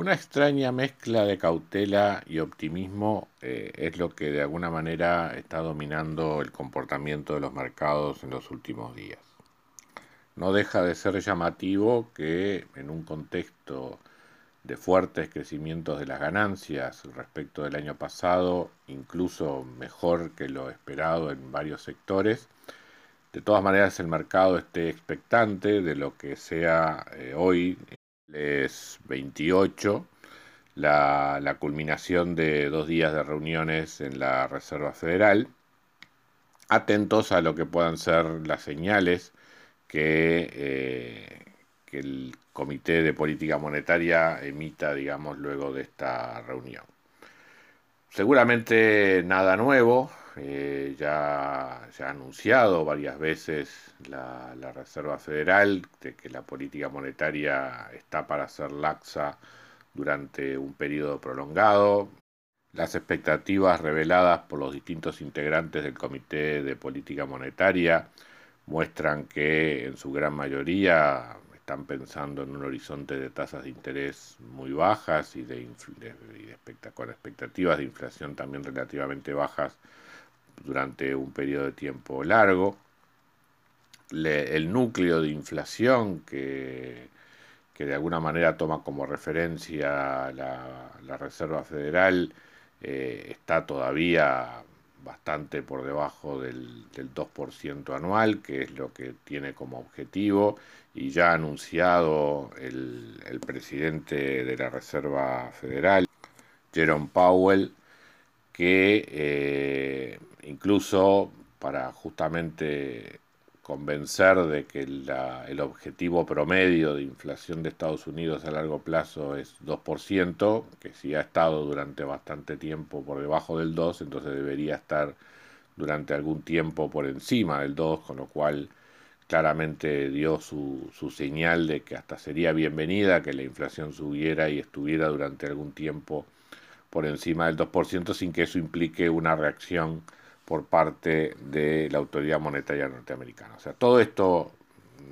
Una extraña mezcla de cautela y optimismo eh, es lo que de alguna manera está dominando el comportamiento de los mercados en los últimos días. No deja de ser llamativo que en un contexto de fuertes crecimientos de las ganancias respecto del año pasado, incluso mejor que lo esperado en varios sectores, de todas maneras el mercado esté expectante de lo que sea eh, hoy es 28, la, culminación de dos días de reuniones en la Reserva Federal, atentos a lo que puedan ser las señales que, eh, que el Comité de Política Monetaria emita, digamos, luego de esta reunión. Seguramente nada nuevo, eh, ya ha anunciado varias veces la, Reserva Federal de que la política monetaria está para ser laxa durante un periodo prolongado. Las expectativas reveladas por los distintos integrantes del Comité de Política Monetaria muestran que en su gran mayoría están pensando en un horizonte de tasas de interés muy bajas y, de, con expectativas de inflación también relativamente bajas durante un periodo de tiempo largo. el núcleo de inflación que, que, de alguna manera toma como referencia la, la Reserva Federal eh, está todavía bastante por debajo del, del 2% anual, que es lo que tiene como objetivo, y ya ha anunciado el, el presidente de la Reserva Federal, Jerome Powell, que eh, incluso para justamente convencer de que el objetivo promedio de inflación de Estados Unidos a largo plazo es 2%, que si ha estado durante bastante tiempo por debajo del 2, entonces debería estar durante algún tiempo por encima del 2, con lo cual claramente dio su, su señal de que hasta sería bienvenida que la inflación subiera y estuviera durante algún tiempo por encima del 2% sin que eso implique una reacción por parte de la autoridad monetaria norteamericana. O sea, todo esto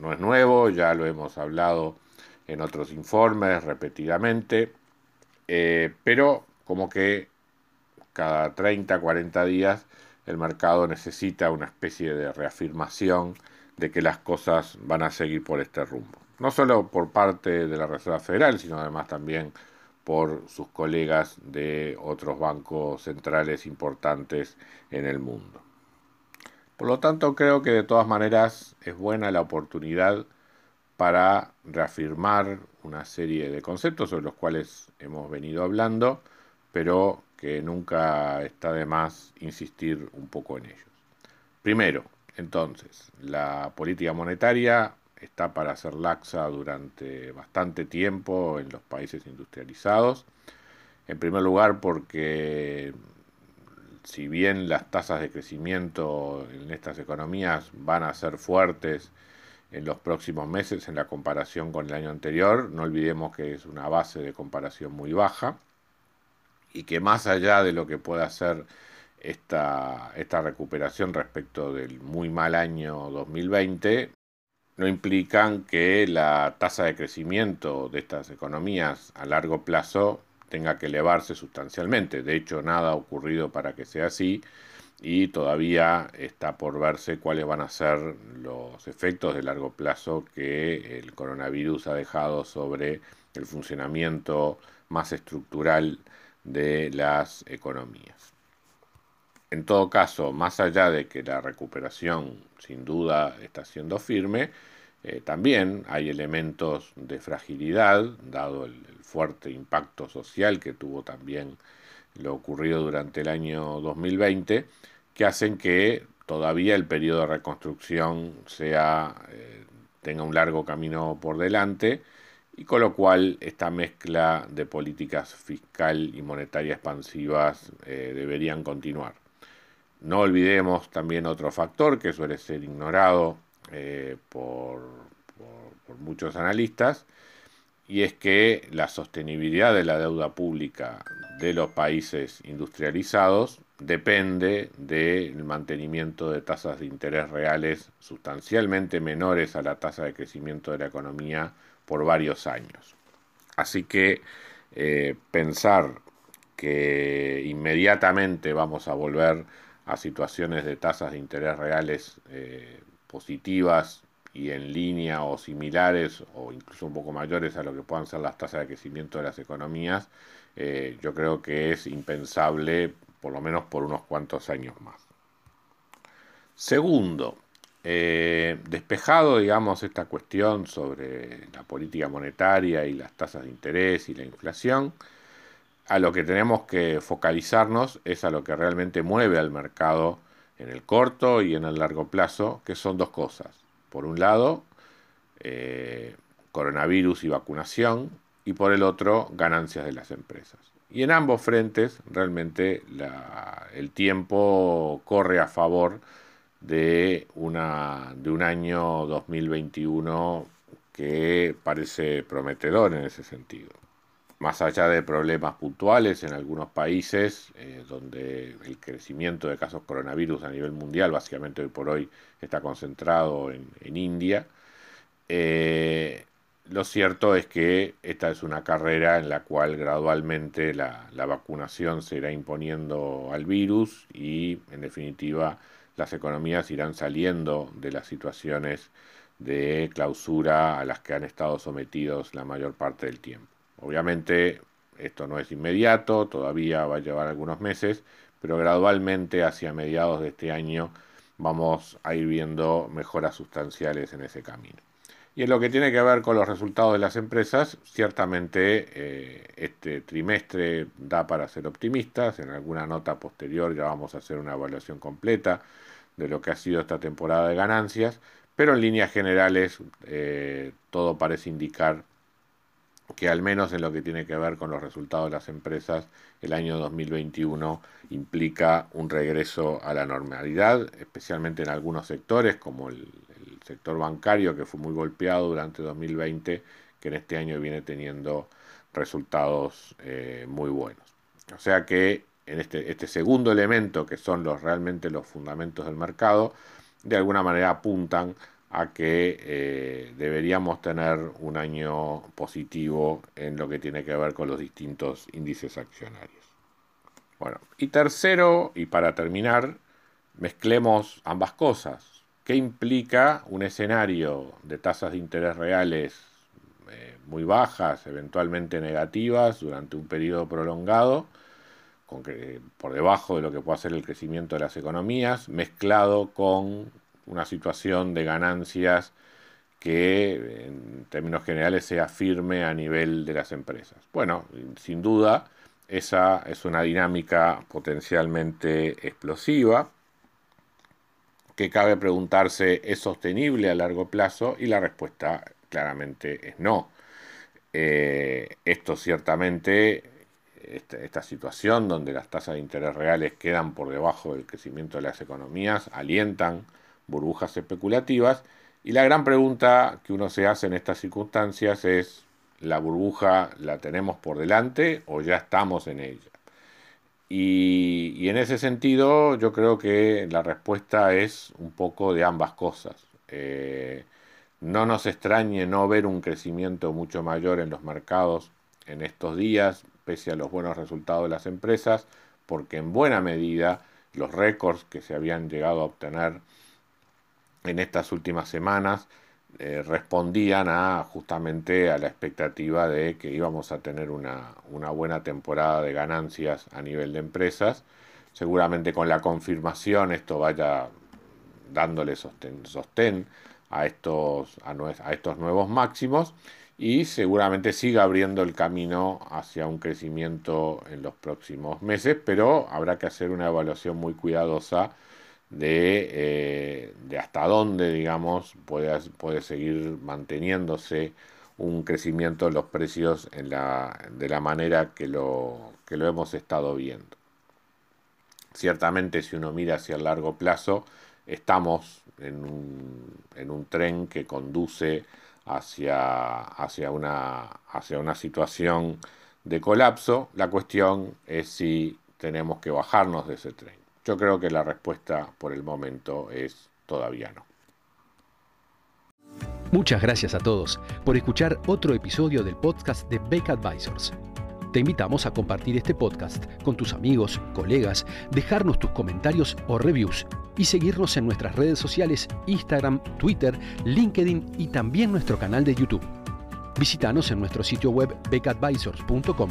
no es nuevo, ya lo hemos hablado en otros informes repetidamente, eh, pero como que cada 30, 40 días el mercado necesita una especie de reafirmación de que las cosas van a seguir por este rumbo. No solo por parte de la Reserva Federal, sino además también por sus colegas de otros bancos centrales importantes en el mundo. Por lo tanto, creo que de todas maneras es buena la oportunidad para reafirmar una serie de conceptos sobre los cuales hemos venido hablando, pero que nunca está de más insistir un poco en ellos. Primero, entonces, la política monetaria está para ser laxa durante bastante tiempo en los países industrializados. En primer lugar porque si bien las tasas de crecimiento en estas economías van a ser fuertes en los próximos meses en la comparación con el año anterior, no olvidemos que es una base de comparación muy baja y que más allá de lo que pueda ser esta, esta recuperación respecto del muy mal año 2020, no implican que la tasa de crecimiento de estas economías a largo plazo tenga que elevarse sustancialmente. De hecho, nada ha ocurrido para que sea así y todavía está por verse cuáles van a ser los efectos de largo plazo que el coronavirus ha dejado sobre el funcionamiento más estructural de las economías. En todo caso, más allá de que la recuperación sin duda está siendo firme, eh, también hay elementos de fragilidad, dado el, fuerte impacto social que tuvo también lo ocurrido durante el año 2020, que hacen que todavía el periodo de reconstrucción eh, tenga un largo camino por delante y con lo cual esta mezcla de políticas fiscal y monetaria expansivas eh, deberían continuar. No olvidemos también otro factor que suele ser ignorado eh, por, muchos analistas, y es que la sostenibilidad de la deuda pública de los países industrializados depende del mantenimiento de tasas de interés reales sustancialmente menores a la tasa de crecimiento de la economía por varios años. Así que eh, pensar que inmediatamente vamos a volver a situaciones de tasas de interés reales eh, positivas y en línea o similares o incluso un poco mayores a lo que puedan ser las tasas de crecimiento de las economías, eh, yo creo que es impensable por lo menos por unos cuantos años más. Segundo, eh, despejado, digamos, esta cuestión sobre la política monetaria y las tasas de interés y la inflación, a lo que tenemos que focalizarnos es a lo que realmente mueve al mercado en el corto y en el largo plazo, que son dos cosas. Por un lado, eh, coronavirus y vacunación, y por el otro, ganancias de las empresas. Y en ambos frentes, realmente el tiempo corre a favor de, una, de un año 2021 que parece prometedor en ese sentido más allá de problemas puntuales en algunos países, eh, donde el crecimiento de casos coronavirus a nivel mundial, básicamente hoy por hoy, está concentrado en, India, eh, lo cierto es que esta es una carrera en la cual gradualmente la, la, vacunación se irá imponiendo al virus y, en definitiva, las economías irán saliendo de las situaciones de clausura a las que han estado sometidos la mayor parte del tiempo. Obviamente esto no es inmediato, todavía va a llevar algunos meses, pero gradualmente hacia mediados de este año vamos a ir viendo mejoras sustanciales en ese camino. Y en lo que tiene que ver con los resultados de las empresas, ciertamente eh, este trimestre da para ser optimistas. En alguna nota posterior ya vamos a hacer una evaluación completa de lo que ha sido esta temporada de ganancias, pero en líneas generales eh, todo parece indicar que al menos en lo que tiene que ver con los resultados de las empresas, el año 2021 implica un regreso a la normalidad, especialmente en algunos sectores, como el, sector bancario, que fue muy golpeado durante 2020, que en este año viene teniendo resultados eh, muy buenos. O sea que en este, este segundo elemento, que son los, realmente los fundamentos del mercado, de alguna manera apuntan a que eh, deberíamos tener un año positivo en lo que tiene que ver con los distintos índices accionarios. Bueno, y tercero, y para terminar, mezclemos ambas cosas. ¿Qué implica un escenario de tasas de interés reales eh, muy bajas, eventualmente negativas, durante un periodo prolongado? Con que, por debajo de lo que puede ser el crecimiento de las economías, mezclado con una situación de ganancias que en términos generales sea firme a nivel de las empresas. Bueno, sin duda, esa es una dinámica potencialmente explosiva que cabe preguntarse, ¿es sostenible a largo plazo? Y la respuesta claramente es no. Eh, esto ciertamente, esta, esta, situación donde las tasas de interés reales quedan por debajo del crecimiento de las economías, alientan burbujas especulativas. Y la gran pregunta que uno se hace en estas circunstancias es, ¿la burbuja la tenemos por delante o ya estamos en ella? Y, en ese sentido yo creo que la respuesta es un poco de ambas cosas. Eh, no nos extrañe no ver un crecimiento mucho mayor en los mercados en estos días, pese a los buenos resultados de las empresas, porque en buena medida los récords que se habían llegado a obtener en estas últimas semanas eh, respondían a justamente a la expectativa de que íbamos a tener una, buena temporada de ganancias a nivel de empresas. Seguramente con la confirmación esto vaya dándole sostén, a, estos, a, estos nuevos máximos y seguramente siga abriendo el camino hacia un crecimiento en los próximos meses, pero habrá que hacer una evaluación muy cuidadosa de, eh, de hasta dónde, digamos, puede, puede seguir manteniéndose un crecimiento de los precios en la, de la manera que lo, que lo hemos estado viendo. Ciertamente si uno mira hacia el largo plazo, estamos en un, en un tren que conduce hacia, hacia, una, hacia una situación de colapso. La cuestión es si tenemos que bajarnos de ese tren. Yo creo que la respuesta por el momento es todavía no. Muchas gracias a todos por escuchar otro episodio del podcast de Beck Advisors. Te invitamos a compartir este podcast con tus amigos, colegas, dejarnos tus comentarios o reviews y seguirnos en nuestras redes sociales Instagram, Twitter, LinkedIn y también nuestro canal de YouTube. Visítanos en nuestro sitio web beckadvisors.com